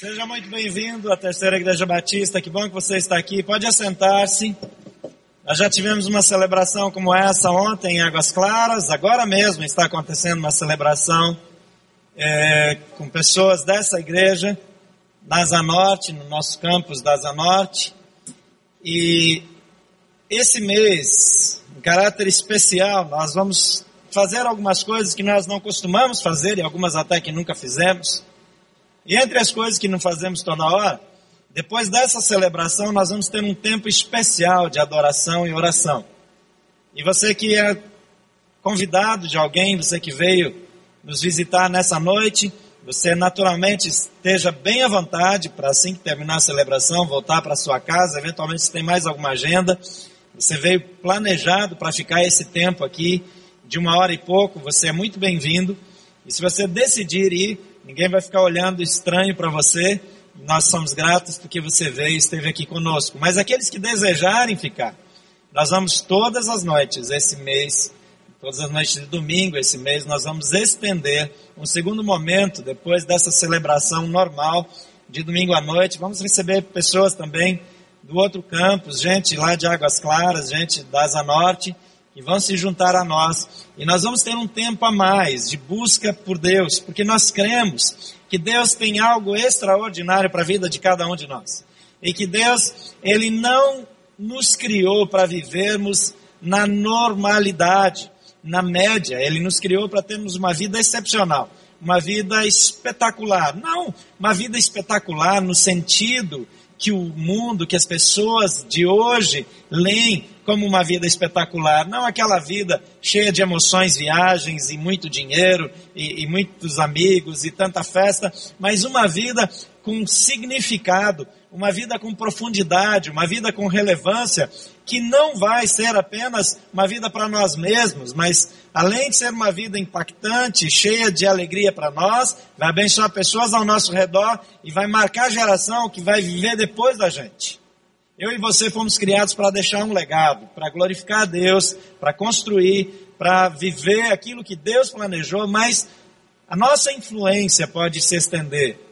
Seja muito bem-vindo à Terceira Igreja Batista. Que bom que você está aqui. Pode assentar-se. Nós já tivemos uma celebração como essa ontem em Águas Claras. Agora mesmo está acontecendo uma celebração é, com pessoas dessa igreja na Asa Norte, no nosso campus da Asa Norte. E esse mês, em caráter especial, nós vamos fazer algumas coisas que nós não costumamos fazer e algumas até que nunca fizemos. E entre as coisas que não fazemos toda hora, depois dessa celebração, nós vamos ter um tempo especial de adoração e oração. E você que é convidado de alguém, você que veio nos visitar nessa noite, você naturalmente esteja bem à vontade para assim que terminar a celebração, voltar para sua casa, eventualmente se tem mais alguma agenda, você veio planejado para ficar esse tempo aqui de uma hora e pouco, você é muito bem-vindo. E se você decidir ir, Ninguém vai ficar olhando estranho para você. Nós somos gratos porque você veio e esteve aqui conosco. Mas aqueles que desejarem ficar, nós vamos todas as noites esse mês, todas as noites de domingo esse mês, nós vamos estender um segundo momento depois dessa celebração normal de domingo à noite. Vamos receber pessoas também do outro campus, gente lá de Águas Claras, gente da Asa Norte e vão se juntar a nós. E nós vamos ter um tempo a mais de busca por Deus, porque nós cremos que Deus tem algo extraordinário para a vida de cada um de nós. E que Deus, Ele não nos criou para vivermos na normalidade, na média. Ele nos criou para termos uma vida excepcional, uma vida espetacular. Não uma vida espetacular no sentido que o mundo, que as pessoas de hoje leem como uma vida espetacular. Não aquela vida cheia de emoções, viagens e muito dinheiro e, e muitos amigos e tanta festa, mas uma vida com significado, uma vida com profundidade, uma vida com relevância, que não vai ser apenas uma vida para nós mesmos, mas além de ser uma vida impactante, cheia de alegria para nós, vai abençoar pessoas ao nosso redor e vai marcar a geração que vai viver depois da gente. Eu e você fomos criados para deixar um legado, para glorificar a Deus, para construir, para viver aquilo que Deus planejou, mas a nossa influência pode se estender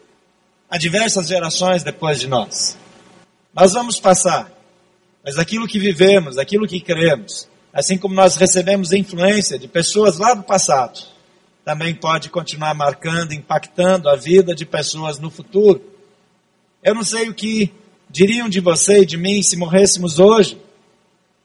a diversas gerações depois de nós. Nós vamos passar, mas aquilo que vivemos, aquilo que cremos, assim como nós recebemos influência de pessoas lá do passado, também pode continuar marcando, impactando a vida de pessoas no futuro. Eu não sei o que diriam de você e de mim se morrêssemos hoje,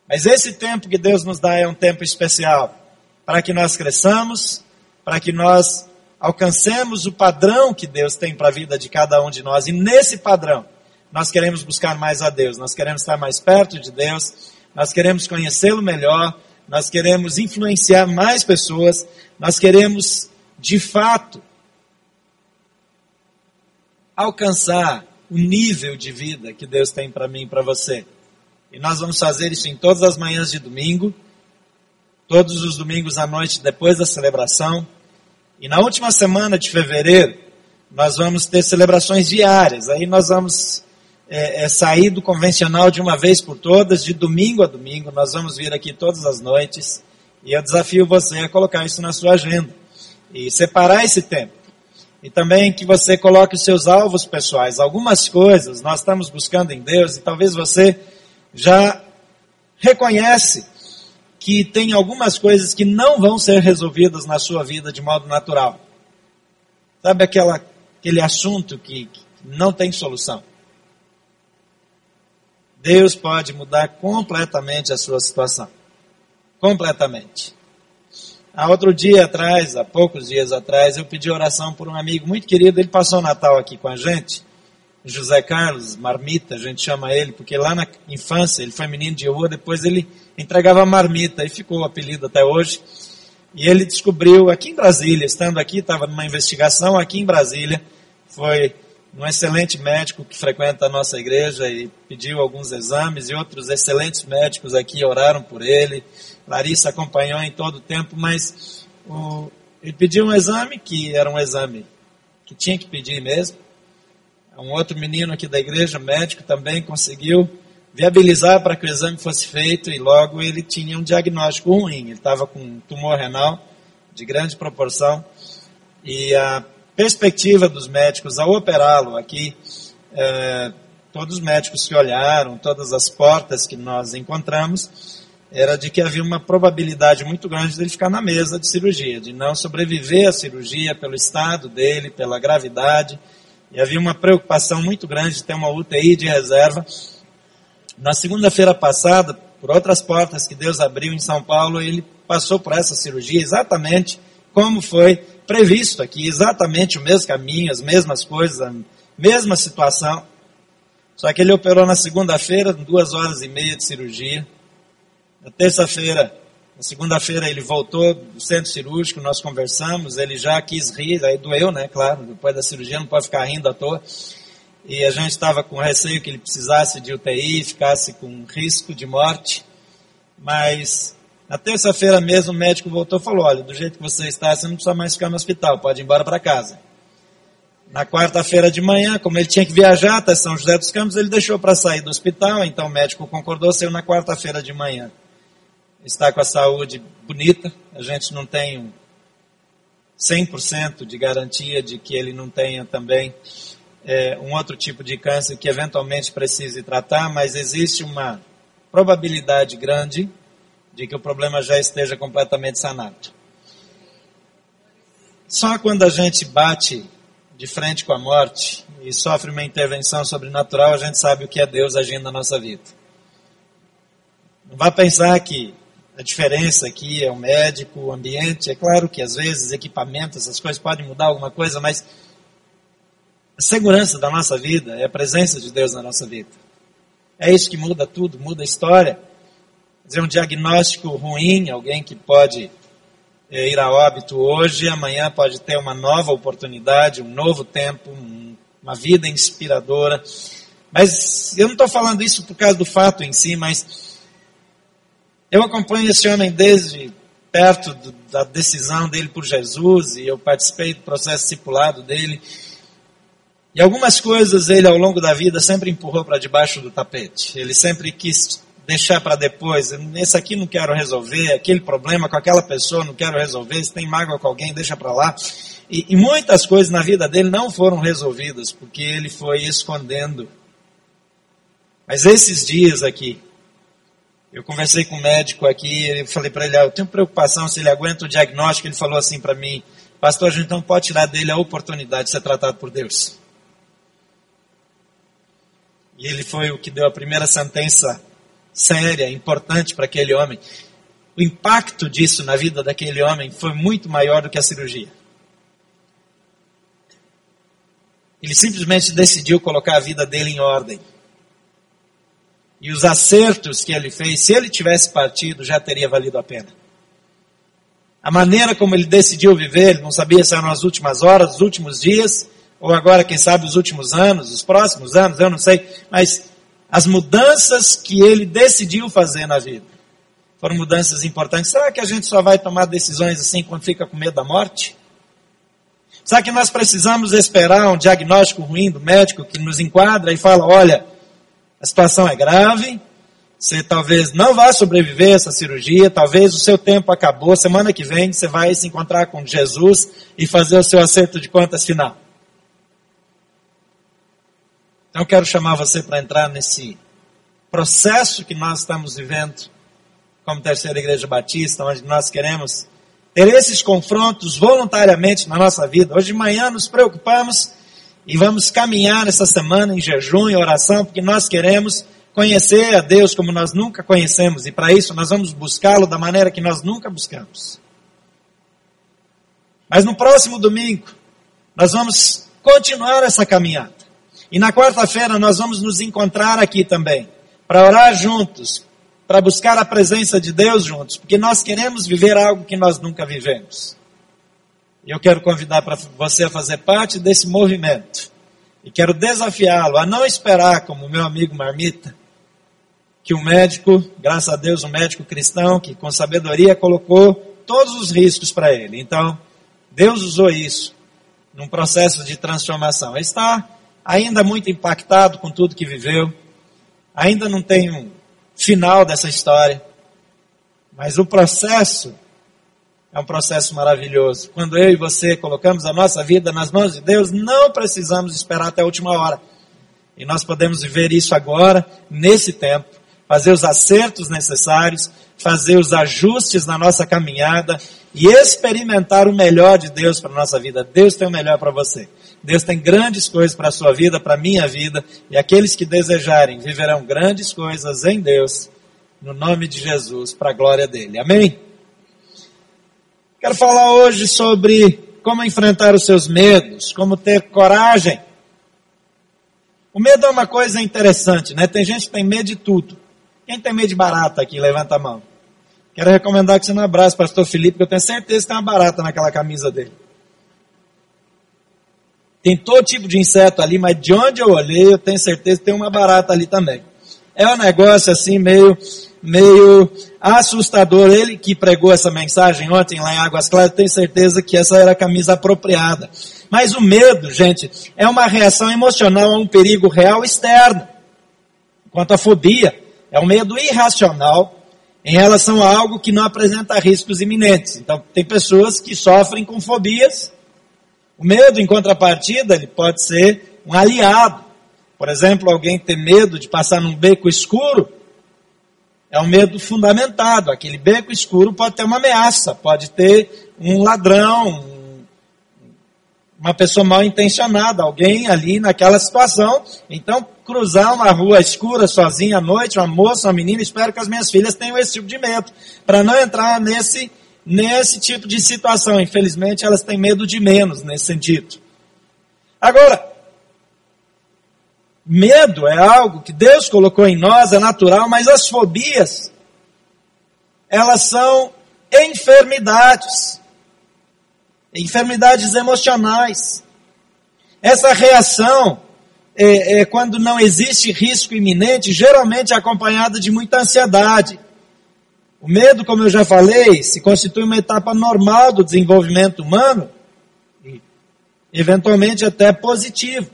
mas esse tempo que Deus nos dá é um tempo especial para que nós cresçamos, para que nós alcancemos o padrão que Deus tem para a vida de cada um de nós. E nesse padrão, nós queremos buscar mais a Deus, nós queremos estar mais perto de Deus, nós queremos conhecê-lo melhor, nós queremos influenciar mais pessoas, nós queremos, de fato, alcançar o nível de vida que Deus tem para mim e para você. E nós vamos fazer isso em todas as manhãs de domingo, todos os domingos à noite depois da celebração. E na última semana de fevereiro, nós vamos ter celebrações diárias. Aí nós vamos é, é, sair do convencional de uma vez por todas, de domingo a domingo. Nós vamos vir aqui todas as noites. E eu desafio você a colocar isso na sua agenda. E separar esse tempo. E também que você coloque os seus alvos pessoais. Algumas coisas nós estamos buscando em Deus e talvez você já reconhece que tem algumas coisas que não vão ser resolvidas na sua vida de modo natural. Sabe aquela, aquele assunto que, que não tem solução? Deus pode mudar completamente a sua situação. Completamente. Há outro dia atrás, há poucos dias atrás, eu pedi oração por um amigo muito querido. Ele passou o Natal aqui com a gente. José Carlos Marmita, a gente chama ele, porque lá na infância ele foi menino de rua, depois ele entregava marmita e ficou o apelido até hoje. E ele descobriu aqui em Brasília, estando aqui, estava numa investigação aqui em Brasília, foi um excelente médico que frequenta a nossa igreja e pediu alguns exames e outros excelentes médicos aqui oraram por ele. Larissa acompanhou em todo o tempo, mas o, ele pediu um exame que era um exame que tinha que pedir mesmo. Um outro menino aqui da igreja, médico, também conseguiu viabilizar para que o exame fosse feito e logo ele tinha um diagnóstico ruim. Ele estava com um tumor renal de grande proporção e a perspectiva dos médicos ao operá-lo aqui, é, todos os médicos que olharam, todas as portas que nós encontramos, era de que havia uma probabilidade muito grande dele ficar na mesa de cirurgia, de não sobreviver à cirurgia pelo estado dele, pela gravidade, e havia uma preocupação muito grande de ter uma UTI de reserva. Na segunda-feira passada, por outras portas que Deus abriu em São Paulo, ele passou por essa cirurgia exatamente como foi previsto aqui, exatamente o mesmo caminho, as mesmas coisas, a mesma situação. Só que ele operou na segunda-feira, duas horas e meia de cirurgia. Na terça-feira, na segunda-feira ele voltou do centro cirúrgico, nós conversamos, ele já quis rir, aí doeu, né, claro, depois da cirurgia não pode ficar rindo à toa. E a gente estava com receio que ele precisasse de UTI, ficasse com risco de morte. Mas na terça-feira mesmo o médico voltou e falou, olha, do jeito que você está, você não precisa mais ficar no hospital, pode ir embora para casa. Na quarta-feira de manhã, como ele tinha que viajar até São José dos Campos, ele deixou para sair do hospital, então o médico concordou, saiu na quarta-feira de manhã está com a saúde bonita, a gente não tem 100% de garantia de que ele não tenha também é, um outro tipo de câncer que eventualmente precise tratar, mas existe uma probabilidade grande de que o problema já esteja completamente sanado. Só quando a gente bate de frente com a morte e sofre uma intervenção sobrenatural, a gente sabe o que é Deus agindo na nossa vida. Não vá pensar que a diferença aqui é o médico, o ambiente. É claro que às vezes equipamentos, essas coisas podem mudar alguma coisa, mas a segurança da nossa vida é a presença de Deus na nossa vida. É isso que muda tudo, muda a história. Dizer um diagnóstico ruim, alguém que pode é, ir a óbito hoje, amanhã pode ter uma nova oportunidade, um novo tempo, um, uma vida inspiradora. Mas eu não estou falando isso por causa do fato em si, mas eu acompanho esse homem desde perto do, da decisão dele por Jesus e eu participei do processo discipulado dele. E algumas coisas ele ao longo da vida sempre empurrou para debaixo do tapete. Ele sempre quis deixar para depois. Esse aqui não quero resolver, aquele problema com aquela pessoa não quero resolver. Se tem mágoa com alguém, deixa para lá. E, e muitas coisas na vida dele não foram resolvidas porque ele foi escondendo. Mas esses dias aqui, eu conversei com um médico aqui, eu falei para ele, ah, eu tenho preocupação se ele aguenta o diagnóstico. Ele falou assim para mim, pastor, a gente não pode tirar dele a oportunidade de ser tratado por Deus. E ele foi o que deu a primeira sentença séria, importante para aquele homem. O impacto disso na vida daquele homem foi muito maior do que a cirurgia. Ele simplesmente decidiu colocar a vida dele em ordem e os acertos que ele fez, se ele tivesse partido, já teria valido a pena. A maneira como ele decidiu viver, ele não sabia se eram as últimas horas, os últimos dias, ou agora, quem sabe, os últimos anos, os próximos anos, eu não sei, mas as mudanças que ele decidiu fazer na vida foram mudanças importantes. Será que a gente só vai tomar decisões assim quando fica com medo da morte? Será que nós precisamos esperar um diagnóstico ruim do médico que nos enquadra e fala, olha, a situação é grave, você talvez não vá sobreviver a essa cirurgia, talvez o seu tempo acabou, semana que vem você vai se encontrar com Jesus e fazer o seu acerto de contas final. Então eu quero chamar você para entrar nesse processo que nós estamos vivendo como Terceira Igreja Batista, onde nós queremos ter esses confrontos voluntariamente na nossa vida. Hoje de manhã nos preocupamos e vamos caminhar essa semana em jejum e oração, porque nós queremos conhecer a Deus como nós nunca conhecemos, e para isso nós vamos buscá-lo da maneira que nós nunca buscamos. Mas no próximo domingo, nós vamos continuar essa caminhada. E na quarta-feira nós vamos nos encontrar aqui também, para orar juntos, para buscar a presença de Deus juntos, porque nós queremos viver algo que nós nunca vivemos. E eu quero convidar para você a fazer parte desse movimento. E quero desafiá-lo a não esperar, como meu amigo Marmita, que o médico, graças a Deus, um médico cristão, que com sabedoria colocou todos os riscos para ele. Então, Deus usou isso num processo de transformação. Ele está ainda muito impactado com tudo que viveu, ainda não tem um final dessa história, mas o processo é um processo maravilhoso. Quando eu e você colocamos a nossa vida nas mãos de Deus, não precisamos esperar até a última hora. E nós podemos viver isso agora, nesse tempo, fazer os acertos necessários, fazer os ajustes na nossa caminhada e experimentar o melhor de Deus para a nossa vida. Deus tem o melhor para você. Deus tem grandes coisas para a sua vida, para a minha vida, e aqueles que desejarem viverão grandes coisas em Deus, no nome de Jesus, para a glória dele. Amém? Quero falar hoje sobre como enfrentar os seus medos, como ter coragem. O medo é uma coisa interessante, né? Tem gente que tem medo de tudo. Quem tem medo de barata aqui? Levanta a mão. Quero recomendar que você não abrace o pastor Felipe, porque eu tenho certeza que tem uma barata naquela camisa dele. Tem todo tipo de inseto ali, mas de onde eu olhei, eu tenho certeza que tem uma barata ali também. É um negócio assim meio meio assustador. Ele que pregou essa mensagem ontem lá em Águas Claras, tem certeza que essa era a camisa apropriada. Mas o medo, gente, é uma reação emocional a um perigo real externo. Enquanto a fobia é um medo irracional em relação a algo que não apresenta riscos iminentes. Então, tem pessoas que sofrem com fobias. O medo, em contrapartida, ele pode ser um aliado. Por exemplo, alguém ter medo de passar num beco escuro, é um medo fundamentado. Aquele beco escuro pode ter uma ameaça, pode ter um ladrão, uma pessoa mal intencionada, alguém ali naquela situação. Então, cruzar uma rua escura sozinha à noite, uma moça, uma menina, espero que as minhas filhas tenham esse tipo de medo, para não entrar nesse, nesse tipo de situação. Infelizmente, elas têm medo de menos nesse sentido. Agora, Medo é algo que Deus colocou em nós, é natural, mas as fobias, elas são enfermidades, enfermidades emocionais. Essa reação, é, é, quando não existe risco iminente, geralmente é acompanhada de muita ansiedade. O medo, como eu já falei, se constitui uma etapa normal do desenvolvimento humano, e eventualmente até positivo.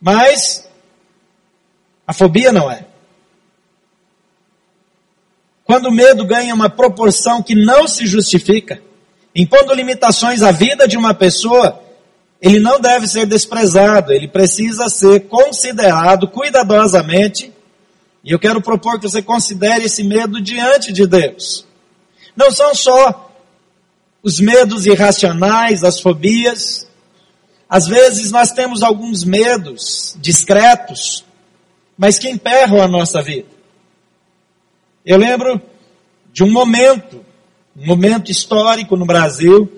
Mas a fobia não é. Quando o medo ganha uma proporção que não se justifica, impondo limitações à vida de uma pessoa, ele não deve ser desprezado, ele precisa ser considerado cuidadosamente. E eu quero propor que você considere esse medo diante de Deus. Não são só os medos irracionais, as fobias, às vezes nós temos alguns medos discretos, mas que emperram a nossa vida. Eu lembro de um momento, um momento histórico no Brasil,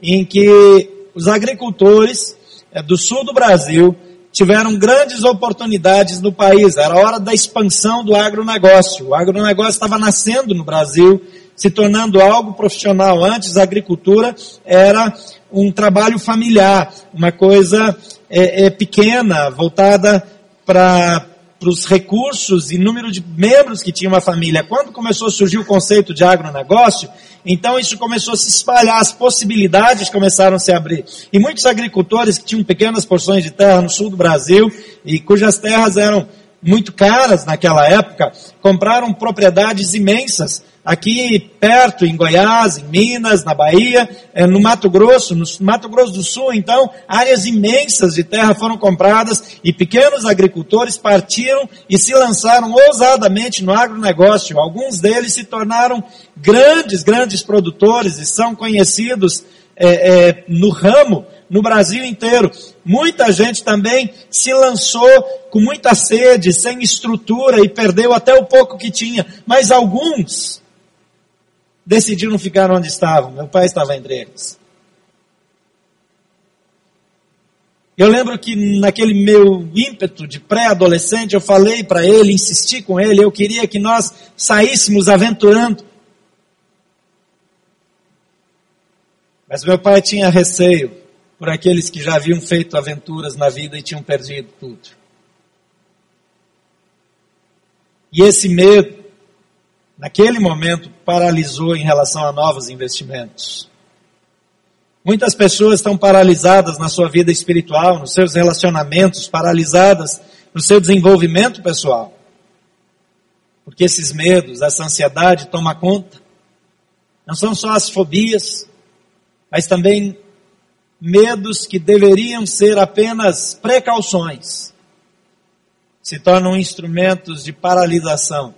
em que os agricultores é, do sul do Brasil tiveram grandes oportunidades no país. Era a hora da expansão do agronegócio. O agronegócio estava nascendo no Brasil, se tornando algo profissional. Antes, a agricultura era um trabalho familiar, uma coisa é, é, pequena, voltada para os recursos e número de membros que tinha uma família. Quando começou a surgir o conceito de agronegócio, então isso começou a se espalhar, as possibilidades começaram a se abrir. E muitos agricultores que tinham pequenas porções de terra no sul do Brasil e cujas terras eram muito caras naquela época, compraram propriedades imensas aqui perto, em Goiás, em Minas, na Bahia, é, no Mato Grosso, no Mato Grosso do Sul, então, áreas imensas de terra foram compradas e pequenos agricultores partiram e se lançaram ousadamente no agronegócio. Alguns deles se tornaram grandes, grandes produtores e são conhecidos é, é, no ramo no Brasil inteiro. Muita gente também se lançou com muita sede, sem estrutura e perdeu até o pouco que tinha. Mas alguns decidiram ficar onde estavam. Meu pai estava entre eles. Eu lembro que naquele meu ímpeto de pré-adolescente, eu falei para ele, insisti com ele, eu queria que nós saíssemos aventurando. Mas meu pai tinha receio por aqueles que já haviam feito aventuras na vida e tinham perdido tudo. E esse medo, naquele momento, paralisou em relação a novos investimentos. Muitas pessoas estão paralisadas na sua vida espiritual, nos seus relacionamentos, paralisadas no seu desenvolvimento pessoal. Porque esses medos, essa ansiedade toma conta. Não são só as fobias, mas também medos que deveriam ser apenas precauções, se tornam instrumentos de paralisação,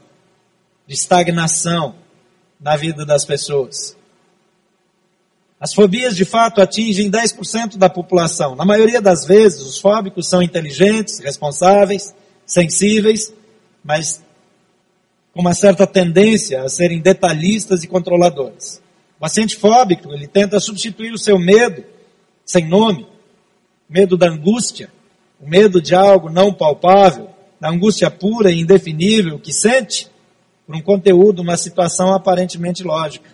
de estagnação na vida das pessoas. As fobias de fato atingem 10% da população. Na maioria das vezes, os fóbicos são inteligentes, responsáveis, sensíveis, mas com uma certa tendência a serem detalhistas e controladores. O paciente fóbico, ele tenta substituir o seu medo sem nome, medo da angústia, o medo de algo não palpável, da angústia pura e indefinível que sente por um conteúdo, uma situação aparentemente lógica.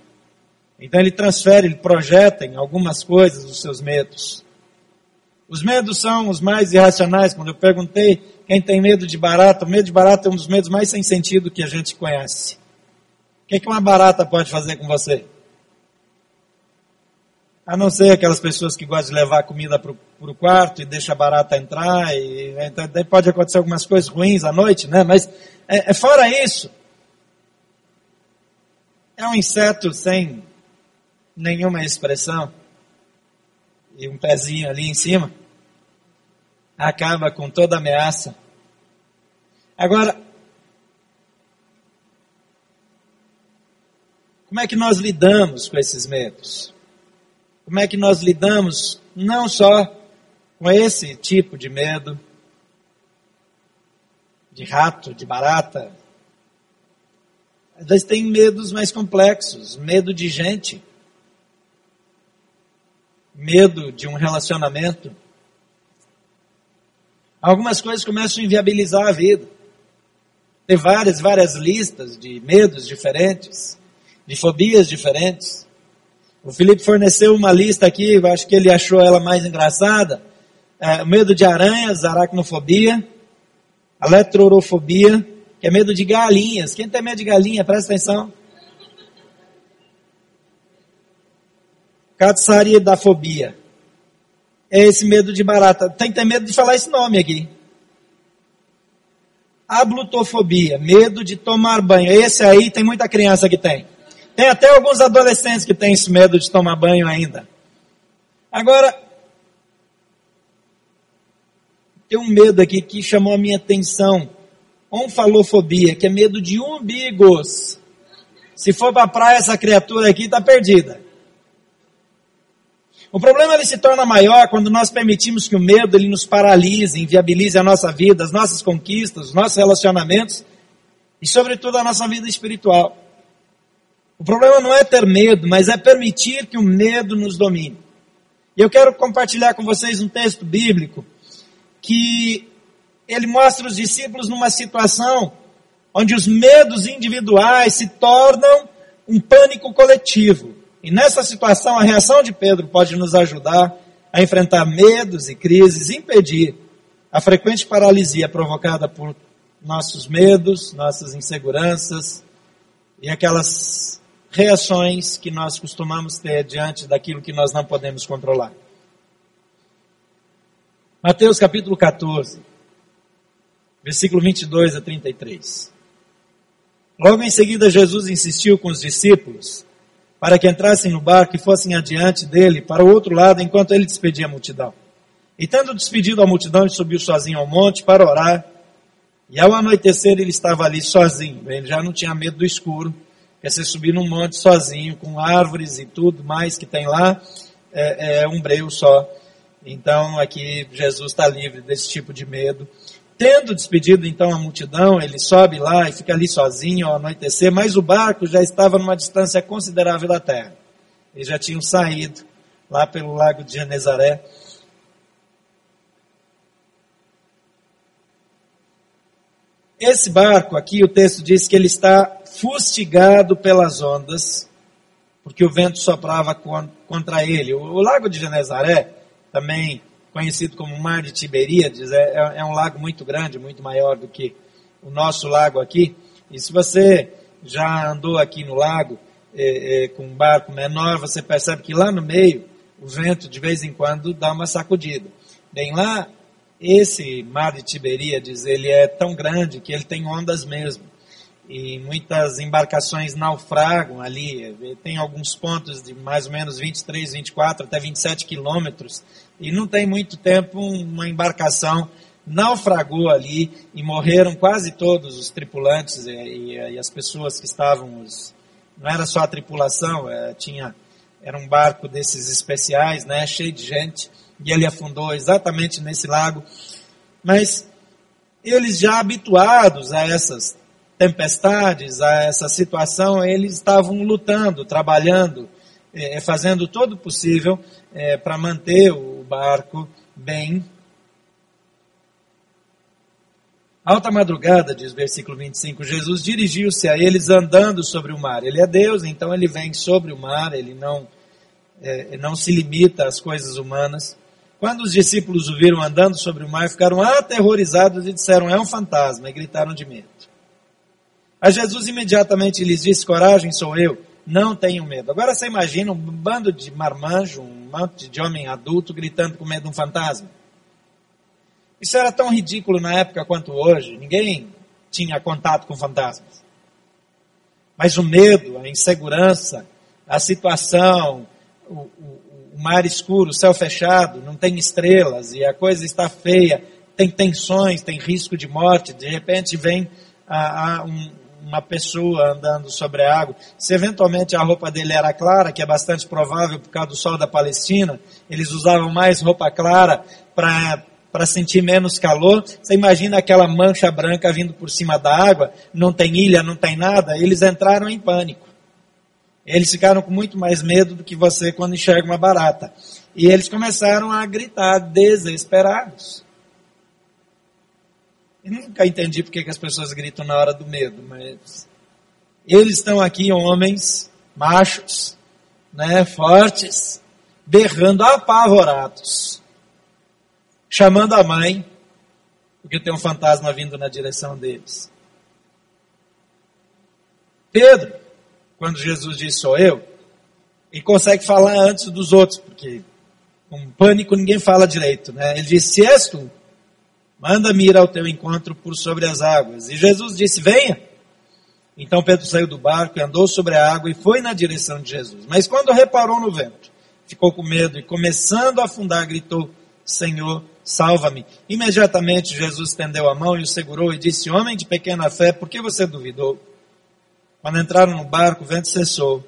Então ele transfere, ele projeta em algumas coisas os seus medos. Os medos são os mais irracionais. Quando eu perguntei quem tem medo de barata, o medo de barata é um dos medos mais sem sentido que a gente conhece. O que, é que uma barata pode fazer com você? A não ser aquelas pessoas que gostam de levar comida para o quarto e deixa a barata entrar, e então, daí pode acontecer algumas coisas ruins à noite, né? Mas é, é fora isso, é um inseto sem nenhuma expressão, e um pezinho ali em cima, acaba com toda ameaça. Agora, como é que nós lidamos com esses medos? Como é que nós lidamos não só com esse tipo de medo, de rato, de barata, mas tem medos mais complexos, medo de gente medo de um relacionamento. Algumas coisas começam a inviabilizar a vida. Tem várias, várias listas de medos diferentes, de fobias diferentes. O Felipe forneceu uma lista aqui, eu acho que ele achou ela mais engraçada. É, medo de aranhas, aracnofobia, aletrorofobia, que é medo de galinhas. Quem tem medo de galinha, presta atenção. fobia É esse medo de barata. Tem que ter medo de falar esse nome aqui. Ablutofobia, medo de tomar banho. Esse aí tem muita criança que tem. Tem até alguns adolescentes que têm esse medo de tomar banho ainda. Agora, tem um medo aqui que chamou a minha atenção. Onfalofobia, que é medo de umbigos. Se for para a praia, essa criatura aqui está perdida. O problema ele se torna maior quando nós permitimos que o medo ele nos paralise, inviabilize a nossa vida, as nossas conquistas, os nossos relacionamentos e sobretudo a nossa vida espiritual. O problema não é ter medo, mas é permitir que o medo nos domine. E eu quero compartilhar com vocês um texto bíblico que ele mostra os discípulos numa situação onde os medos individuais se tornam um pânico coletivo. E nessa situação, a reação de Pedro pode nos ajudar a enfrentar medos e crises, impedir a frequente paralisia provocada por nossos medos, nossas inseguranças e aquelas reações que nós costumamos ter diante daquilo que nós não podemos controlar. Mateus capítulo 14, versículo 22 a 33. Logo em seguida, Jesus insistiu com os discípulos para que entrassem no barco e fossem adiante dele para o outro lado enquanto ele despedia a multidão. E tendo despedido a multidão, ele subiu sozinho ao monte para orar. E ao anoitecer ele estava ali sozinho. Ele já não tinha medo do escuro. Quer ser subir num monte sozinho, com árvores e tudo mais que tem lá, é, é um breu só. Então aqui Jesus está livre desse tipo de medo. Tendo despedido então a multidão, ele sobe lá e fica ali sozinho ao anoitecer, mas o barco já estava numa distância considerável da terra. Eles já tinham saído lá pelo lago de Genezaré. Esse barco aqui, o texto diz que ele está fustigado pelas ondas, porque o vento soprava contra ele. O lago de Genezaré também conhecido como Mar de Tiberíades, é, é, é um lago muito grande, muito maior do que o nosso lago aqui. E se você já andou aqui no lago é, é, com um barco menor, você percebe que lá no meio o vento de vez em quando dá uma sacudida. Bem lá, esse mar de Tiberíades, ele é tão grande que ele tem ondas mesmo. e muitas embarcações naufragam ali. Tem alguns pontos de mais ou menos 23, 24, até 27 quilômetros. E não tem muito tempo uma embarcação naufragou ali e morreram quase todos os tripulantes e, e, e as pessoas que estavam. Os, não era só a tripulação, é, tinha era um barco desses especiais, né, cheio de gente, e ele afundou exatamente nesse lago. Mas eles já habituados a essas tempestades, a essa situação, eles estavam lutando, trabalhando, é, fazendo todo o possível é, para manter o barco bem. Alta madrugada, diz versículo 25, Jesus dirigiu-se a eles andando sobre o mar. Ele é Deus, então ele vem sobre o mar, ele não, é, não se limita às coisas humanas. Quando os discípulos o viram andando sobre o mar, ficaram aterrorizados e disseram: É um fantasma, e gritaram de medo. A Jesus imediatamente lhes disse: Coragem, sou eu, não tenham medo. Agora você imagina um bando de marmanjo, um monte de homem adulto gritando com medo de um fantasma. Isso era tão ridículo na época quanto hoje. Ninguém tinha contato com fantasmas. Mas o medo, a insegurança, a situação, o, o, o mar escuro, o céu fechado, não tem estrelas e a coisa está feia, tem tensões, tem risco de morte, de repente vem a, a um, uma pessoa andando sobre a água. Se eventualmente a roupa dele era clara, que é bastante provável por causa do sol da Palestina, eles usavam mais roupa clara para para sentir menos calor. Você imagina aquela mancha branca vindo por cima da água, não tem ilha, não tem nada. Eles entraram em pânico. Eles ficaram com muito mais medo do que você quando enxerga uma barata. E eles começaram a gritar desesperados. Eu nunca entendi porque que as pessoas gritam na hora do medo, mas eles estão aqui, homens, machos, né, fortes, berrando apavorados, chamando a mãe, porque tem um fantasma vindo na direção deles. Pedro, quando Jesus diz sou eu, ele consegue falar antes dos outros, porque com pânico ninguém fala direito, né? Ele diz, se és tu, Manda-me ir ao teu encontro por sobre as águas. E Jesus disse: Venha. Então Pedro saiu do barco e andou sobre a água e foi na direção de Jesus. Mas quando reparou no vento, ficou com medo e, começando a afundar, gritou: Senhor, salva-me. Imediatamente Jesus estendeu a mão e o segurou e disse: Homem de pequena fé, por que você duvidou? Quando entraram no barco, o vento cessou.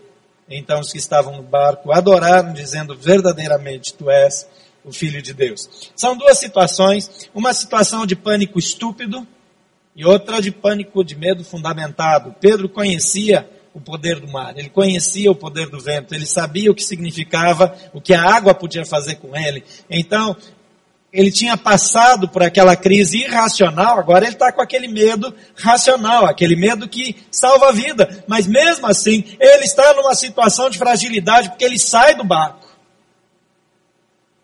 Então os que estavam no barco adoraram, dizendo: Verdadeiramente tu és o Filho de Deus. São duas situações, uma situação de pânico estúpido e outra de pânico de medo fundamentado. Pedro conhecia o poder do mar, ele conhecia o poder do vento, ele sabia o que significava, o que a água podia fazer com ele. Então, ele tinha passado por aquela crise irracional, agora ele está com aquele medo racional, aquele medo que salva a vida. Mas mesmo assim, ele está numa situação de fragilidade porque ele sai do barco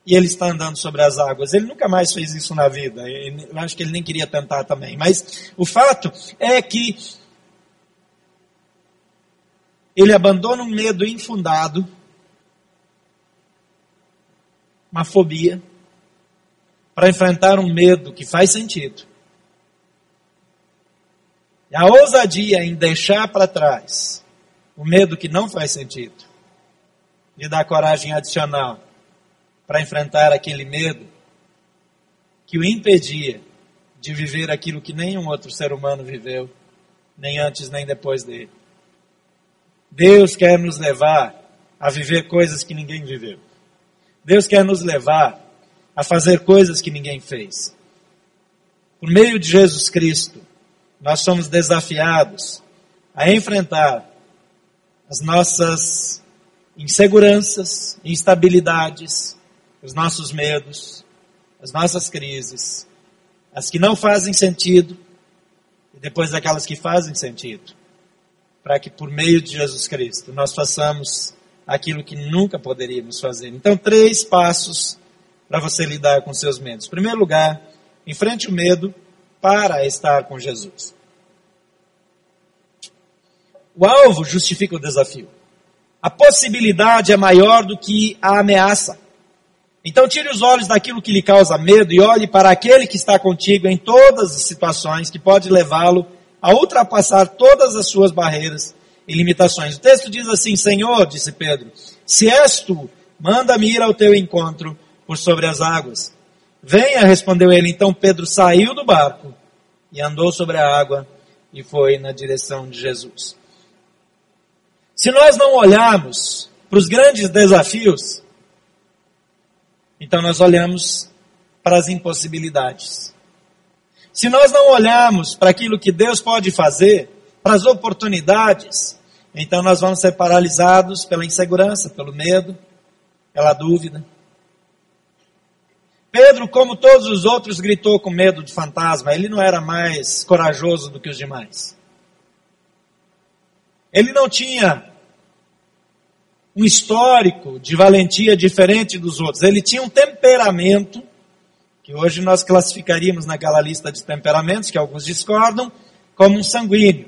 e ele está andando sobre as águas. Ele nunca mais fez isso na vida. Eu acho que ele nem queria tentar também. Mas o fato é que ele abandona um medo infundado, uma fobia, para enfrentar um medo que faz sentido. E a ousadia em deixar para trás o medo que não faz sentido, lhe dá coragem adicional para enfrentar aquele medo que o impedia de viver aquilo que nenhum outro ser humano viveu, nem antes nem depois dele. Deus quer nos levar a viver coisas que ninguém viveu. Deus quer nos levar a fazer coisas que ninguém fez. Por meio de Jesus Cristo, nós somos desafiados a enfrentar as nossas inseguranças, instabilidades, os nossos medos, as nossas crises, as que não fazem sentido e depois aquelas que fazem sentido, para que por meio de Jesus Cristo nós façamos aquilo que nunca poderíamos fazer. Então, três passos para você lidar com seus medos. Em primeiro lugar, enfrente o medo para estar com Jesus. O alvo justifica o desafio. A possibilidade é maior do que a ameaça. Então tire os olhos daquilo que lhe causa medo e olhe para aquele que está contigo em todas as situações que pode levá-lo a ultrapassar todas as suas barreiras e limitações. O texto diz assim: Senhor, disse Pedro, se és tu, manda-me ir ao teu encontro por sobre as águas. Venha, respondeu ele. Então Pedro saiu do barco e andou sobre a água e foi na direção de Jesus. Se nós não olharmos para os grandes desafios, então nós olhamos para as impossibilidades. Se nós não olharmos para aquilo que Deus pode fazer, para as oportunidades, então nós vamos ser paralisados pela insegurança, pelo medo, pela dúvida. Pedro, como todos os outros, gritou com medo de fantasma. Ele não era mais corajoso do que os demais. Ele não tinha um histórico de valentia diferente dos outros. Ele tinha um temperamento, que hoje nós classificaríamos naquela lista de temperamentos, que alguns discordam, como um sanguíneo.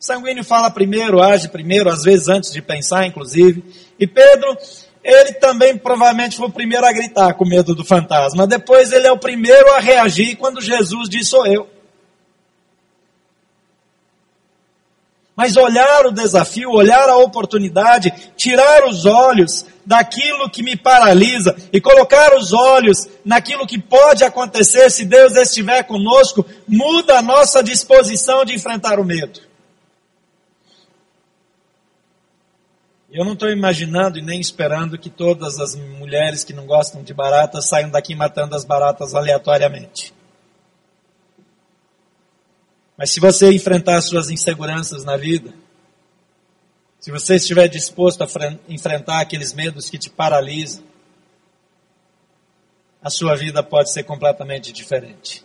Sanguíneo fala primeiro, age primeiro, às vezes antes de pensar, inclusive. E Pedro ele também provavelmente foi o primeiro a gritar com medo do fantasma. Depois ele é o primeiro a reagir quando Jesus diz sou eu. Mas olhar o desafio, olhar a oportunidade, tirar os olhos daquilo que me paralisa e colocar os olhos naquilo que pode acontecer se Deus estiver conosco, muda a nossa disposição de enfrentar o medo. Eu não estou imaginando e nem esperando que todas as mulheres que não gostam de baratas saiam daqui matando as baratas aleatoriamente. Mas se você enfrentar suas inseguranças na vida, se você estiver disposto a enfrentar aqueles medos que te paralisam, a sua vida pode ser completamente diferente.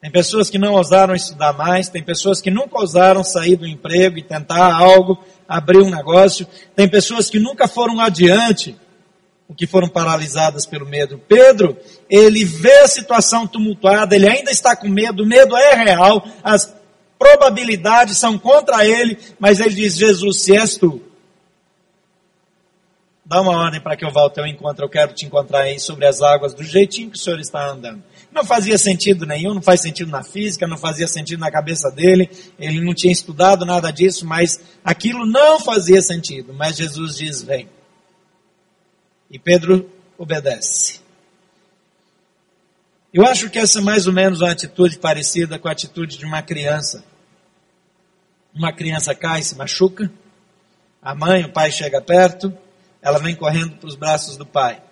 Tem pessoas que não ousaram estudar mais, tem pessoas que nunca ousaram sair do emprego e tentar algo, abrir um negócio, tem pessoas que nunca foram adiante, que foram paralisadas pelo medo. Pedro, ele vê a situação tumultuada, ele ainda está com medo, o medo é real, as probabilidades são contra ele, mas ele diz: Jesus, se és tu, dá uma ordem para que eu vá ao teu encontro, eu quero te encontrar aí sobre as águas, do jeitinho que o Senhor está andando. Não fazia sentido nenhum, não faz sentido na física, não fazia sentido na cabeça dele, ele não tinha estudado nada disso, mas aquilo não fazia sentido. Mas Jesus diz: vem. E Pedro obedece. Eu acho que essa é mais ou menos uma atitude parecida com a atitude de uma criança. Uma criança cai, se machuca, a mãe, o pai chega perto, ela vem correndo para os braços do pai.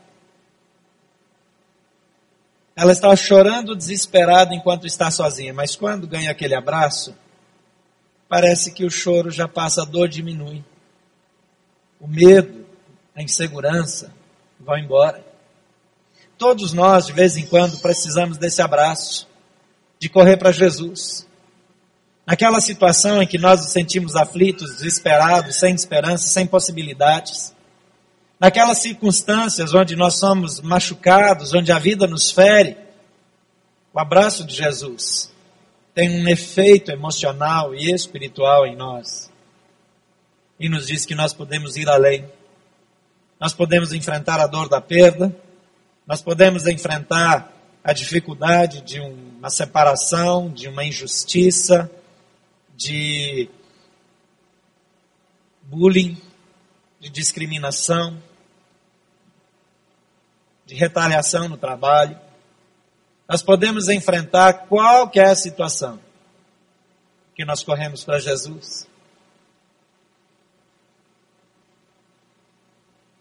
Ela está chorando desesperada enquanto está sozinha, mas quando ganha aquele abraço, parece que o choro já passa, a dor diminui. O medo, a insegurança vão embora. Todos nós, de vez em quando, precisamos desse abraço, de correr para Jesus. Naquela situação em que nós nos sentimos aflitos, desesperados, sem esperança, sem possibilidades naquelas circunstâncias onde nós somos machucados, onde a vida nos fere, o abraço de Jesus tem um efeito emocional e espiritual em nós. E nos diz que nós podemos ir além. Nós podemos enfrentar a dor da perda, nós podemos enfrentar a dificuldade de uma separação, de uma injustiça, de bullying, de discriminação de retaliação no trabalho. Nós podemos enfrentar qualquer situação que nós corremos para Jesus.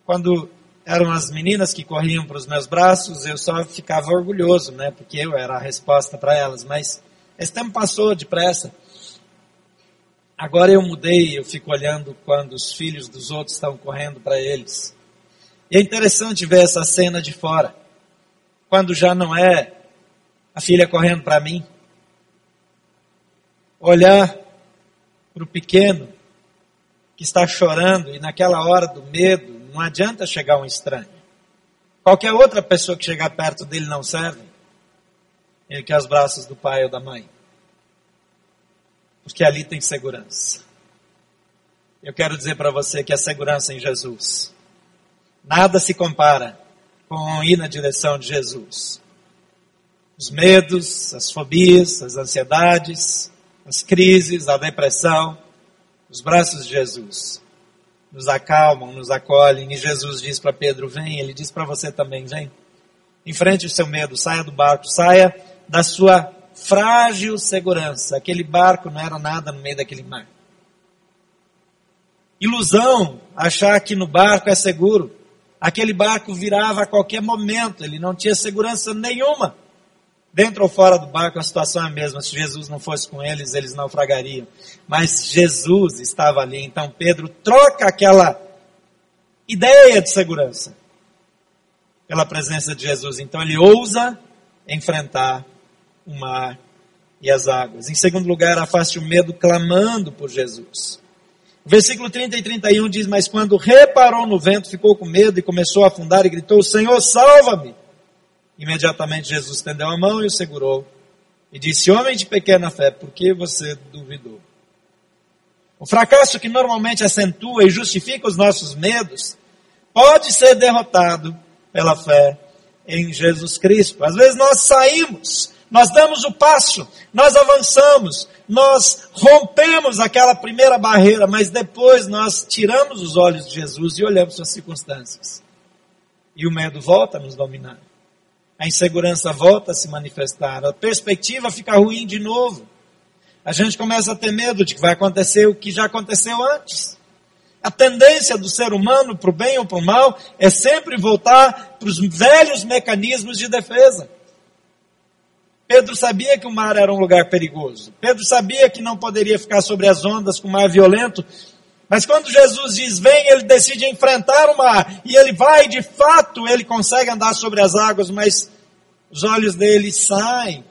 Quando eram as meninas que corriam para os meus braços, eu só ficava orgulhoso, né? Porque eu era a resposta para elas. Mas esse tempo passou depressa. Agora eu mudei, eu fico olhando quando os filhos dos outros estão correndo para eles. E é interessante ver essa cena de fora, quando já não é a filha correndo para mim. Olhar para o pequeno que está chorando e naquela hora do medo, não adianta chegar um estranho. Qualquer outra pessoa que chegar perto dele não serve. Ele quer os braços do pai ou da mãe. Porque ali tem segurança. Eu quero dizer para você que a segurança em Jesus Nada se compara com ir na direção de Jesus. Os medos, as fobias, as ansiedades, as crises, a depressão, os braços de Jesus nos acalmam, nos acolhem. E Jesus diz para Pedro: Vem. Ele diz para você também: Vem. Enfrente o seu medo, saia do barco, saia da sua frágil segurança. Aquele barco não era nada no meio daquele mar. Ilusão achar que no barco é seguro. Aquele barco virava a qualquer momento, ele não tinha segurança nenhuma. Dentro ou fora do barco a situação é a mesma. Se Jesus não fosse com eles, eles naufragariam. Mas Jesus estava ali. Então Pedro troca aquela ideia de segurança pela presença de Jesus. Então ele ousa enfrentar o mar e as águas. Em segundo lugar, afaste o medo clamando por Jesus. Versículo 30 e 31 diz: Mas quando reparou no vento, ficou com medo e começou a afundar e gritou: Senhor, salva-me! Imediatamente Jesus estendeu a mão e o segurou e disse: Homem de pequena fé, por que você duvidou? O fracasso que normalmente acentua e justifica os nossos medos pode ser derrotado pela fé em Jesus Cristo. Às vezes nós saímos, nós damos o passo, nós avançamos, nós rompemos aquela primeira barreira, mas depois nós tiramos os olhos de Jesus e olhamos as circunstâncias. E o medo volta a nos dominar a insegurança volta a se manifestar, a perspectiva fica ruim de novo. A gente começa a ter medo de que vai acontecer o que já aconteceu antes. A tendência do ser humano, para o bem ou para o mal, é sempre voltar para os velhos mecanismos de defesa. Pedro sabia que o mar era um lugar perigoso. Pedro sabia que não poderia ficar sobre as ondas com o mar violento, mas quando Jesus diz vem, ele decide enfrentar o mar. E ele vai, de fato, ele consegue andar sobre as águas, mas os olhos dele saem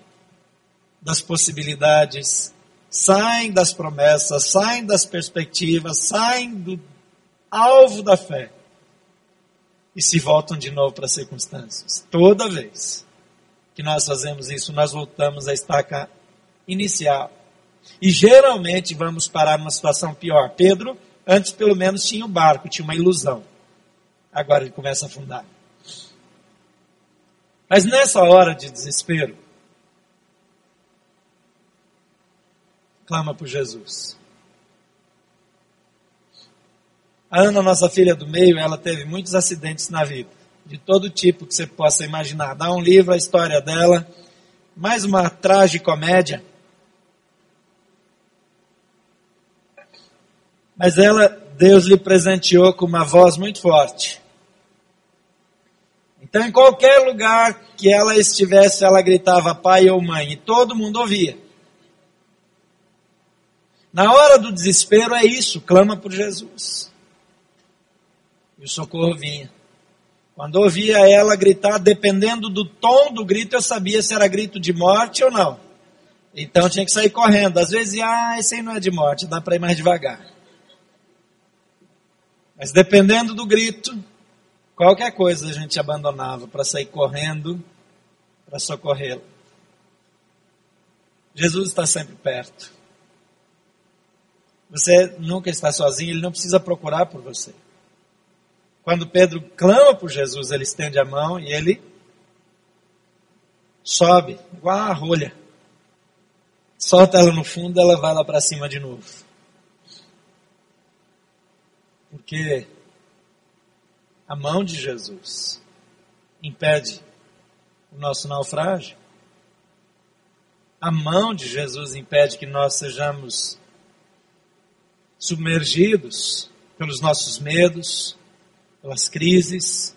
das possibilidades, saem das promessas, saem das perspectivas, saem do alvo da fé. E se voltam de novo para as circunstâncias. Toda vez que nós fazemos isso, nós voltamos à estaca inicial. E geralmente vamos parar numa situação pior. Pedro Antes, pelo menos, tinha o um barco, tinha uma ilusão. Agora ele começa a afundar. Mas nessa hora de desespero, clama por Jesus. A Ana, nossa filha do meio, ela teve muitos acidentes na vida, de todo tipo que você possa imaginar. Dá um livro a história dela, mais uma tragicomédia. Mas ela, Deus lhe presenteou com uma voz muito forte. Então, em qualquer lugar que ela estivesse, ela gritava pai ou mãe, e todo mundo ouvia. Na hora do desespero é isso, clama por Jesus. E o socorro vinha. Quando ouvia ela gritar, dependendo do tom do grito, eu sabia se era grito de morte ou não. Então tinha que sair correndo. Às vezes, ah, esse aí não é de morte, dá para ir mais devagar. Mas dependendo do grito, qualquer coisa a gente abandonava para sair correndo para socorrê-lo. Jesus está sempre perto. Você nunca está sozinho, ele não precisa procurar por você. Quando Pedro clama por Jesus, ele estende a mão e ele sobe, igual a rolha. Solta ela no fundo, ela vai lá para cima de novo. Porque a mão de Jesus impede o nosso naufrágio. A mão de Jesus impede que nós sejamos submergidos pelos nossos medos, pelas crises,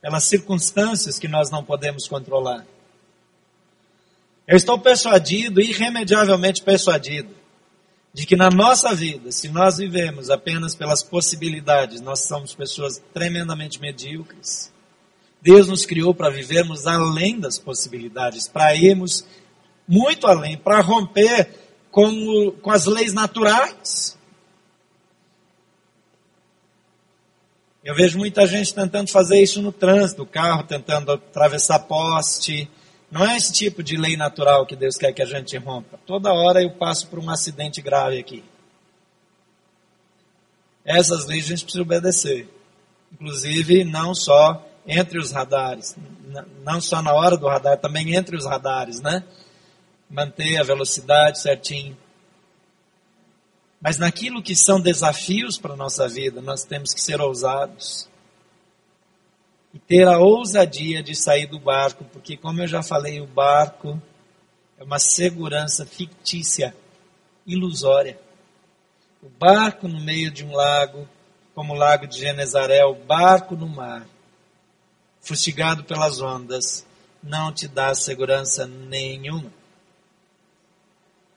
pelas circunstâncias que nós não podemos controlar. Eu estou persuadido, irremediavelmente persuadido, de que na nossa vida, se nós vivemos apenas pelas possibilidades, nós somos pessoas tremendamente medíocres. Deus nos criou para vivermos além das possibilidades, para irmos muito além, para romper com, com as leis naturais. Eu vejo muita gente tentando fazer isso no trânsito, o carro tentando atravessar poste, não é esse tipo de lei natural que Deus quer que a gente rompa. Toda hora eu passo por um acidente grave aqui. Essas leis a gente precisa obedecer. Inclusive, não só entre os radares, não só na hora do radar, também entre os radares, né? manter a velocidade certinho. Mas naquilo que são desafios para a nossa vida, nós temos que ser ousados. E ter a ousadia de sair do barco, porque, como eu já falei, o barco é uma segurança fictícia, ilusória. O barco no meio de um lago, como o lago de Genezaré, o barco no mar, fustigado pelas ondas, não te dá segurança nenhuma.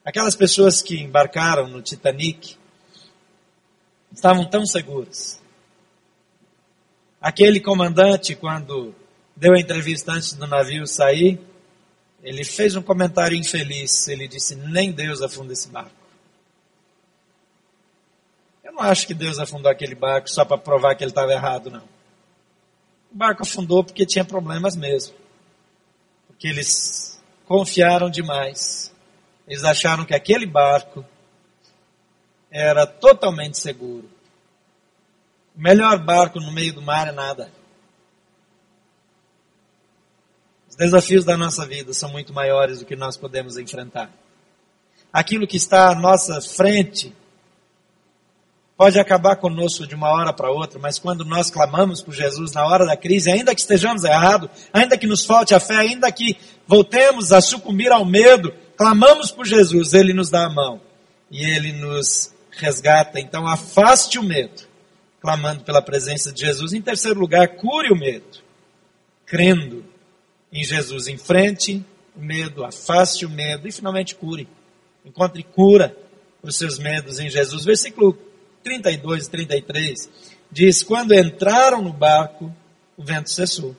Aquelas pessoas que embarcaram no Titanic estavam tão seguras. Aquele comandante, quando deu a entrevista antes do navio sair, ele fez um comentário infeliz. Ele disse: Nem Deus afunda esse barco. Eu não acho que Deus afundou aquele barco só para provar que ele estava errado, não. O barco afundou porque tinha problemas mesmo. Porque eles confiaram demais eles acharam que aquele barco era totalmente seguro. O melhor barco no meio do mar é nada. Os desafios da nossa vida são muito maiores do que nós podemos enfrentar. Aquilo que está à nossa frente pode acabar conosco de uma hora para outra, mas quando nós clamamos por Jesus na hora da crise, ainda que estejamos errados, ainda que nos falte a fé, ainda que voltemos a sucumbir ao medo, clamamos por Jesus, Ele nos dá a mão e Ele nos resgata. Então, afaste o medo, clamando pela presença de Jesus. Em terceiro lugar, cure o medo, crendo em Jesus. Enfrente o medo, afaste o medo e finalmente cure. Encontre cura os seus medos em Jesus. Versículo 32 e 33 diz: Quando entraram no barco, o vento cessou.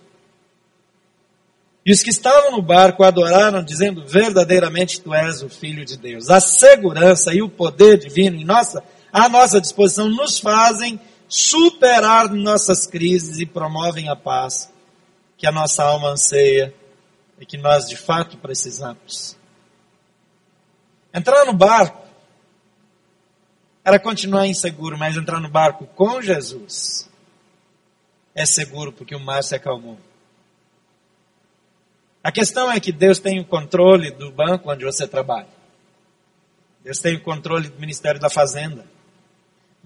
E os que estavam no barco adoraram, dizendo: Verdadeiramente tu és o Filho de Deus. A segurança e o poder divino em nossa, à nossa disposição nos fazem superar nossas crises e promovem a paz que a nossa alma anseia e que nós de fato precisamos. Entrar no barco era continuar inseguro, mas entrar no barco com Jesus é seguro porque o mar se acalmou. A questão é que Deus tem o controle do banco onde você trabalha. Deus tem o controle do Ministério da Fazenda.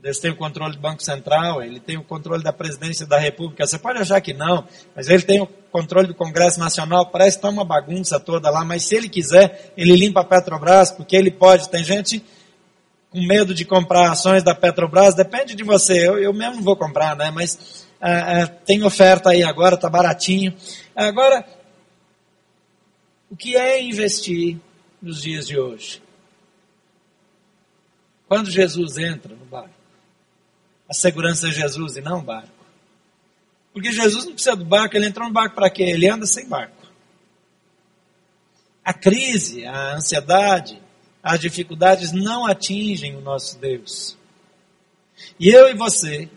Deus tem o controle do Banco Central, ele tem o controle da presidência da República. Você pode achar que não, mas ele tem o controle do Congresso Nacional. Parece que está uma bagunça toda lá, mas se ele quiser, ele limpa a Petrobras, porque ele pode. Tem gente com medo de comprar ações da Petrobras, depende de você. Eu, eu mesmo não vou comprar, né? Mas ah, ah, tem oferta aí agora, está baratinho. Agora, o que é investir nos dias de hoje? Quando Jesus entra no barco, a segurança é Jesus e não o barco. Porque Jesus não precisa do barco, ele entrou no barco para quê? Ele anda sem barco. A crise, a ansiedade, as dificuldades não atingem o nosso Deus. E eu e você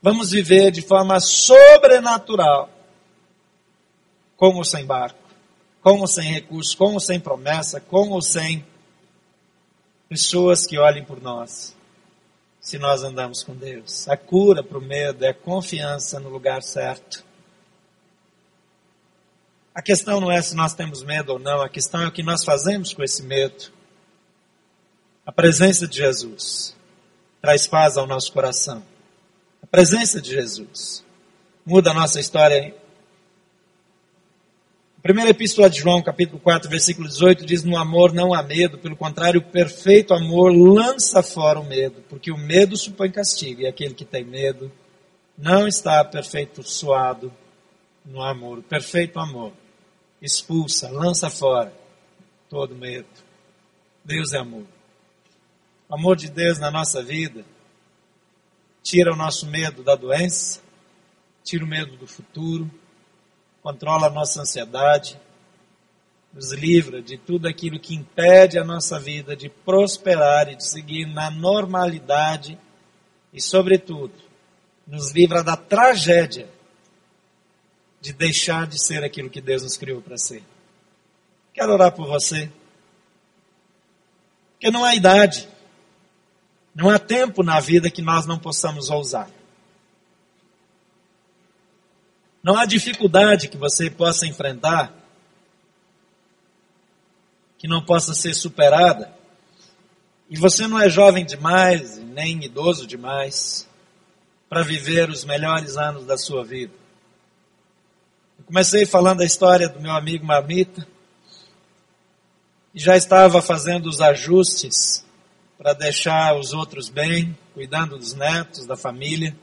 vamos viver de forma sobrenatural, com ou sem barco com ou sem recursos, com ou sem promessa, com ou sem pessoas que olhem por nós, se nós andamos com Deus. A cura para o medo é a confiança no lugar certo. A questão não é se nós temos medo ou não, a questão é o que nós fazemos com esse medo. A presença de Jesus traz paz ao nosso coração. A presença de Jesus muda a nossa história Primeira Epístola de João, capítulo 4, versículo 18, diz: No amor não há medo, pelo contrário, o perfeito amor lança fora o medo, porque o medo supõe castigo, e aquele que tem medo não está aperfeiçoado no amor. O perfeito amor expulsa, lança fora todo medo. Deus é amor. O amor de Deus na nossa vida tira o nosso medo da doença, tira o medo do futuro controla a nossa ansiedade, nos livra de tudo aquilo que impede a nossa vida de prosperar e de seguir na normalidade e, sobretudo, nos livra da tragédia de deixar de ser aquilo que Deus nos criou para ser. Quero orar por você. Porque não há idade, não há tempo na vida que nós não possamos ousar. Não há dificuldade que você possa enfrentar que não possa ser superada. E você não é jovem demais, nem idoso demais, para viver os melhores anos da sua vida. Eu comecei falando a história do meu amigo Marmita, e já estava fazendo os ajustes para deixar os outros bem, cuidando dos netos, da família.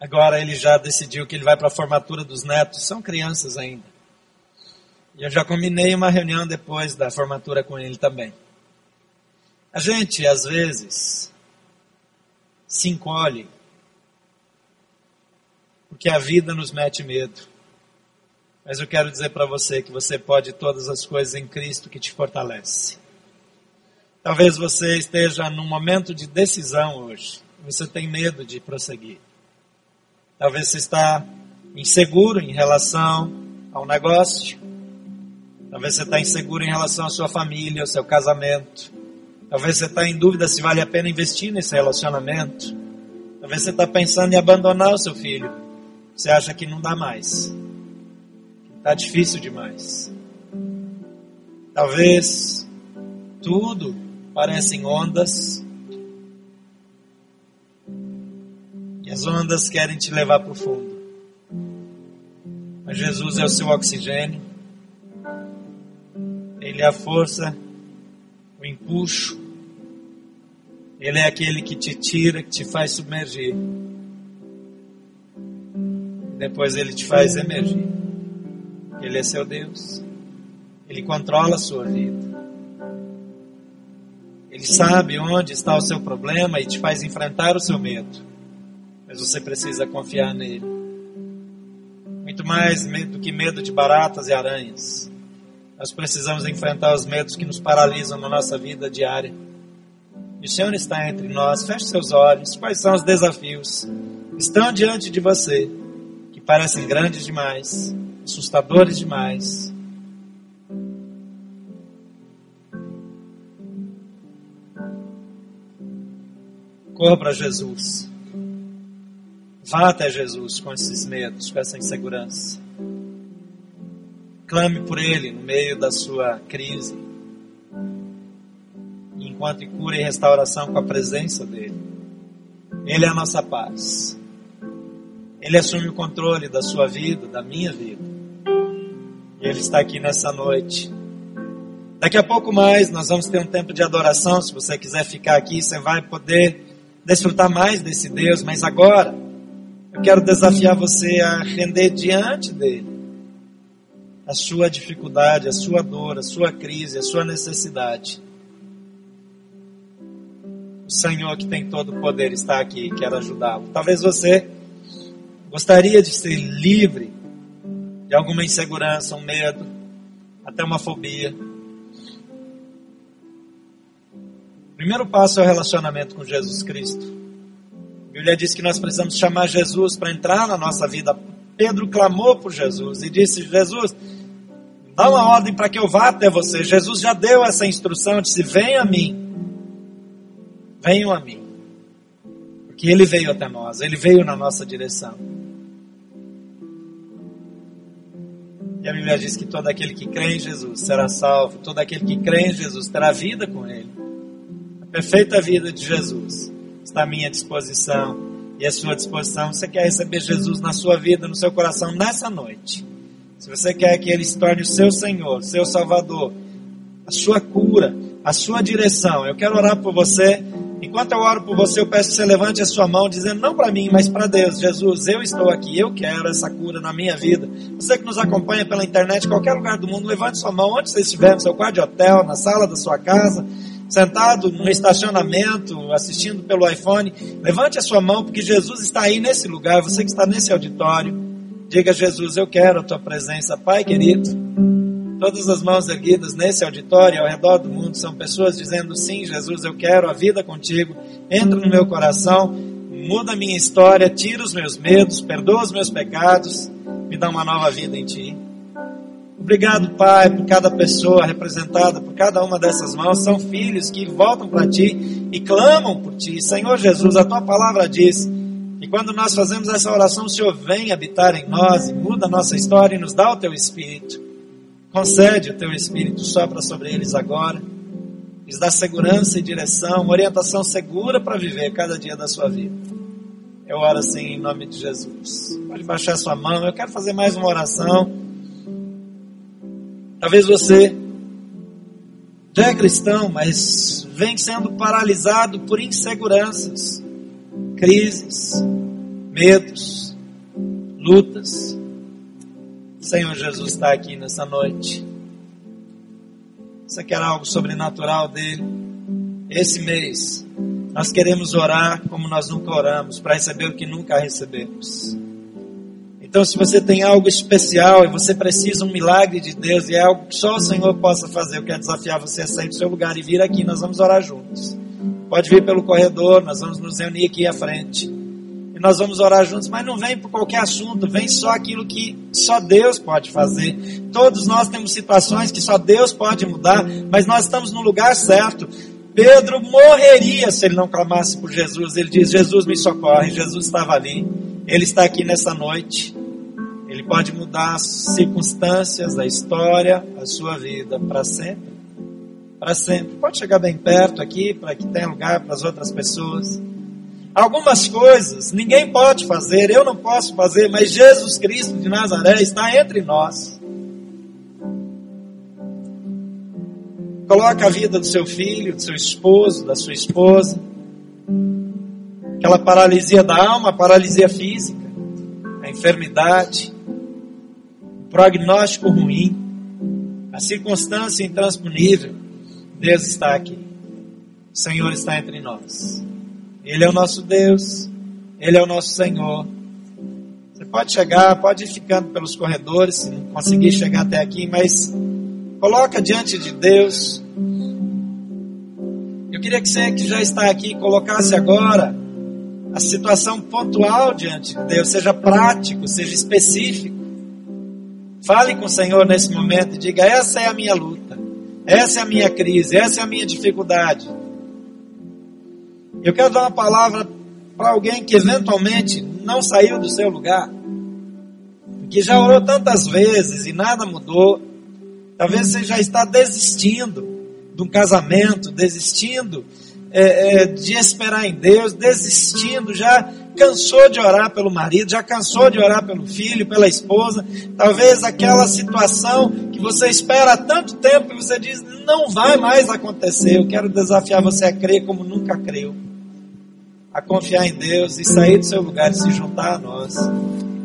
Agora ele já decidiu que ele vai para a formatura dos netos, são crianças ainda. E eu já combinei uma reunião depois da formatura com ele também. A gente, às vezes, se encolhe porque a vida nos mete medo. Mas eu quero dizer para você que você pode todas as coisas em Cristo que te fortalece. Talvez você esteja num momento de decisão hoje. Você tem medo de prosseguir. Talvez você está inseguro em relação ao negócio. Talvez você está inseguro em relação à sua família, ao seu casamento. Talvez você está em dúvida se vale a pena investir nesse relacionamento. Talvez você está pensando em abandonar o seu filho. Você acha que não dá mais. Está difícil demais. Talvez tudo parecem ondas E as ondas querem te levar para o fundo. Mas Jesus é o seu oxigênio. Ele é a força, o empuxo. Ele é aquele que te tira, que te faz submergir. Depois ele te faz emergir. Ele é seu Deus. Ele controla a sua vida. Ele sabe onde está o seu problema e te faz enfrentar o seu medo mas você precisa confiar nele. Muito mais do que medo de baratas e aranhas. Nós precisamos enfrentar os medos que nos paralisam na nossa vida diária. E o Senhor está entre nós. Feche seus olhos. Quais são os desafios? Estão diante de você, que parecem grandes demais, assustadores demais. Corra para Jesus. Vá até Jesus com esses medos, com essa insegurança. Clame por Ele no meio da sua crise. Enquanto cura e restauração com a presença dEle. Ele é a nossa paz. Ele assume o controle da sua vida, da minha vida. E Ele está aqui nessa noite. Daqui a pouco mais nós vamos ter um tempo de adoração. Se você quiser ficar aqui, você vai poder desfrutar mais desse Deus. Mas agora eu quero desafiar você a render diante dele a sua dificuldade, a sua dor, a sua crise, a sua necessidade. O Senhor que tem todo o poder está aqui e quer ajudá-lo. Talvez você gostaria de ser livre de alguma insegurança, um medo, até uma fobia. O primeiro passo é o relacionamento com Jesus Cristo. Bíblia diz que nós precisamos chamar Jesus para entrar na nossa vida. Pedro clamou por Jesus e disse: Jesus, dá uma ordem para que eu vá até você. Jesus já deu essa instrução, disse: Venha a mim. Venham a mim. Porque ele veio até nós, ele veio na nossa direção. E a Bíblia diz que todo aquele que crê em Jesus será salvo, todo aquele que crê em Jesus terá vida com ele. A perfeita vida de Jesus está à minha disposição e à sua disposição. Você quer receber Jesus na sua vida, no seu coração nessa noite? Se você quer que Ele se torne o seu Senhor, seu Salvador, a sua cura, a sua direção, eu quero orar por você. Enquanto eu oro por você, eu peço que você levante a sua mão, dizendo não para mim, mas para Deus. Jesus, eu estou aqui, eu quero essa cura na minha vida. Você que nos acompanha pela internet, qualquer lugar do mundo, levante sua mão onde você estiver, no seu quarto de hotel, na sala da sua casa sentado no estacionamento, assistindo pelo iPhone, levante a sua mão, porque Jesus está aí nesse lugar, você que está nesse auditório. Diga, Jesus, eu quero a tua presença, Pai querido. Todas as mãos erguidas nesse auditório, ao redor do mundo, são pessoas dizendo: Sim, Jesus, eu quero a vida contigo. Entra no meu coração, muda a minha história, tira os meus medos, perdoa os meus pecados, me dá uma nova vida em ti. Obrigado, Pai, por cada pessoa representada, por cada uma dessas mãos. São filhos que voltam para Ti e clamam por Ti. Senhor Jesus, a Tua palavra diz que quando nós fazemos essa oração, o Senhor vem habitar em nós e muda a nossa história e nos dá o Teu Espírito. Concede o teu Espírito, sopra sobre eles agora. Lhes dá segurança e direção, uma orientação segura para viver cada dia da sua vida. Eu oro assim em nome de Jesus. Pode baixar sua mão. Eu quero fazer mais uma oração. Talvez você já é cristão, mas vem sendo paralisado por inseguranças, crises, medos, lutas. O Senhor Jesus está aqui nessa noite. Você quer algo sobrenatural dele? Esse mês, nós queremos orar como nós nunca oramos, para receber o que nunca recebemos. Então, se você tem algo especial e você precisa um milagre de Deus e é algo que só o Senhor possa fazer, eu quero desafiar você a sair do seu lugar e vir aqui, nós vamos orar juntos. Pode vir pelo corredor, nós vamos nos reunir aqui à frente. E nós vamos orar juntos, mas não vem por qualquer assunto, vem só aquilo que só Deus pode fazer. Todos nós temos situações que só Deus pode mudar, mas nós estamos no lugar certo. Pedro morreria se ele não clamasse por Jesus. Ele diz: Jesus me socorre. Jesus estava ali. Ele está aqui nessa noite. Ele pode mudar as circunstâncias, a história, a sua vida para sempre para sempre. Pode chegar bem perto aqui, para que tenha lugar para as outras pessoas. Algumas coisas ninguém pode fazer, eu não posso fazer, mas Jesus Cristo de Nazaré está entre nós. Coloca a vida do seu filho, do seu esposo, da sua esposa. Aquela paralisia da alma, paralisia física, a enfermidade, o prognóstico ruim, a circunstância intransponível Deus está aqui. O Senhor está entre nós. Ele é o nosso Deus. Ele é o nosso Senhor. Você pode chegar, pode ir ficando pelos corredores, se não conseguir chegar até aqui, mas coloca diante de Deus. Eu queria que você que já está aqui colocasse agora a situação pontual diante de Deus, seja prático, seja específico. Fale com o Senhor nesse momento e diga: essa é a minha luta. Essa é a minha crise, essa é a minha dificuldade. Eu quero dar uma palavra para alguém que eventualmente não saiu do seu lugar, que já orou tantas vezes e nada mudou. Talvez você já está desistindo de um casamento, desistindo é, é, de esperar em Deus, desistindo, já cansou de orar pelo marido, já cansou de orar pelo filho, pela esposa. Talvez aquela situação que você espera há tanto tempo e você diz, não vai mais acontecer. Eu quero desafiar você a crer como nunca creu. A confiar em Deus e sair do seu lugar e se juntar a nós.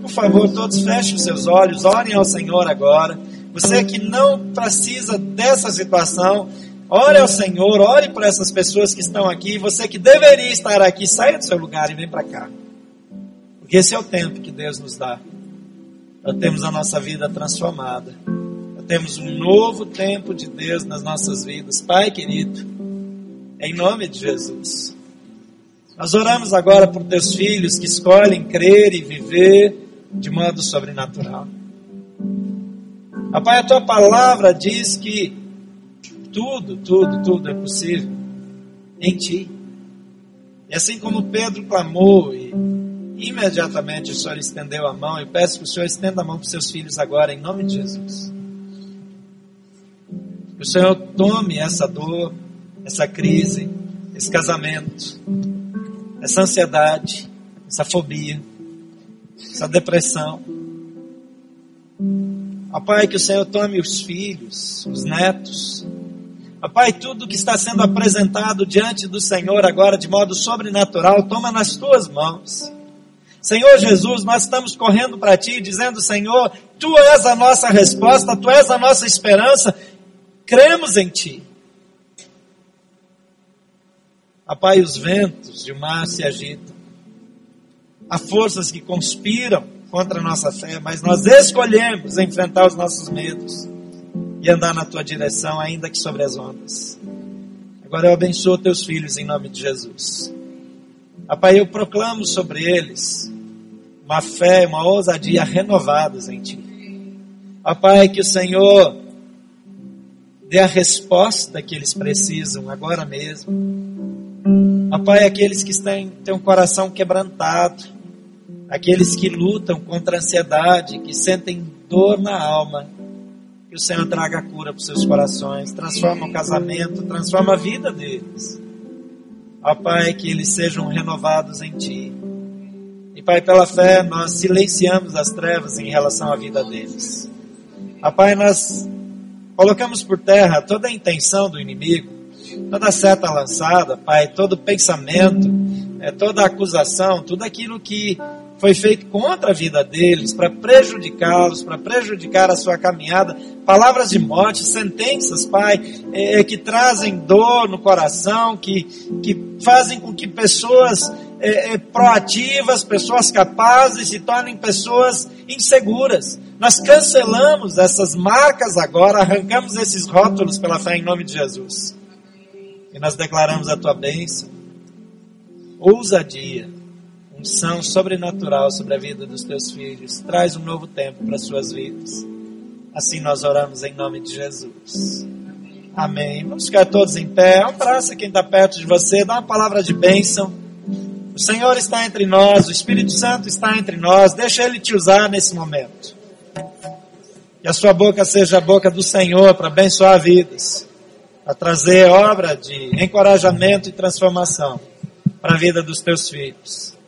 Por favor, todos fechem os seus olhos, orem ao Senhor agora. Você que não precisa dessa situação, Ore ao Senhor, ore por essas pessoas que estão aqui. Você que deveria estar aqui, saia do seu lugar e vem para cá. Porque esse é o tempo que Deus nos dá. Nós temos a nossa vida transformada. Nós temos um novo tempo de Deus nas nossas vidas. Pai querido, em nome de Jesus. Nós oramos agora por teus filhos que escolhem crer e viver de modo sobrenatural. Pai, a tua palavra diz que tudo, tudo, tudo é possível em ti. E assim como Pedro clamou e imediatamente o Senhor estendeu a mão, eu peço que o Senhor estenda a mão para os seus filhos agora, em nome de Jesus. Que o Senhor tome essa dor, essa crise, esse casamento, essa ansiedade, essa fobia, essa depressão. Ó Pai, que o Senhor tome os filhos, os netos, Pai, tudo que está sendo apresentado diante do Senhor agora de modo sobrenatural, toma nas tuas mãos. Senhor Jesus, nós estamos correndo para ti, dizendo: Senhor, tu és a nossa resposta, tu és a nossa esperança, cremos em ti. Pai, os ventos de mar se agitam, há forças que conspiram contra a nossa fé, mas nós escolhemos enfrentar os nossos medos e andar na tua direção, ainda que sobre as ondas. Agora eu abençoo teus filhos em nome de Jesus. Pai, eu proclamo sobre eles uma fé, uma ousadia renovadas em Ti. Pai, que o Senhor dê a resposta que eles precisam agora mesmo. Pai, aqueles que têm, têm um coração quebrantado, aqueles que lutam contra a ansiedade, que sentem dor na alma, Que o Senhor traga cura para os seus corações, transforma o casamento, transforma a vida deles. Ó Pai, que eles sejam renovados em Ti. E Pai, pela fé, nós silenciamos as trevas em relação à vida deles. Ó Pai, nós colocamos por terra toda a intenção do inimigo, toda seta lançada, Pai, todo pensamento, é, toda acusação, tudo aquilo que foi feito contra a vida deles, para prejudicá-los, para prejudicar a sua caminhada. Palavras de morte, sentenças, Pai, é, que trazem dor no coração, que, que fazem com que pessoas é, é, proativas, pessoas capazes se tornem pessoas inseguras. Nós cancelamos essas marcas agora, arrancamos esses rótulos pela fé em nome de Jesus. E nós declaramos a tua bênção, ousadia, unção sobrenatural sobre a vida dos teus filhos. Traz um novo tempo para as suas vidas. Assim nós oramos em nome de Jesus. Amém. Vamos ficar todos em pé. Um abraço a quem está perto de você. Dá uma palavra de bênção. O Senhor está entre nós, o Espírito Santo está entre nós. Deixa Ele te usar nesse momento. Que a sua boca seja a boca do Senhor para abençoar vidas, para trazer obra de encorajamento e transformação para a vida dos teus filhos.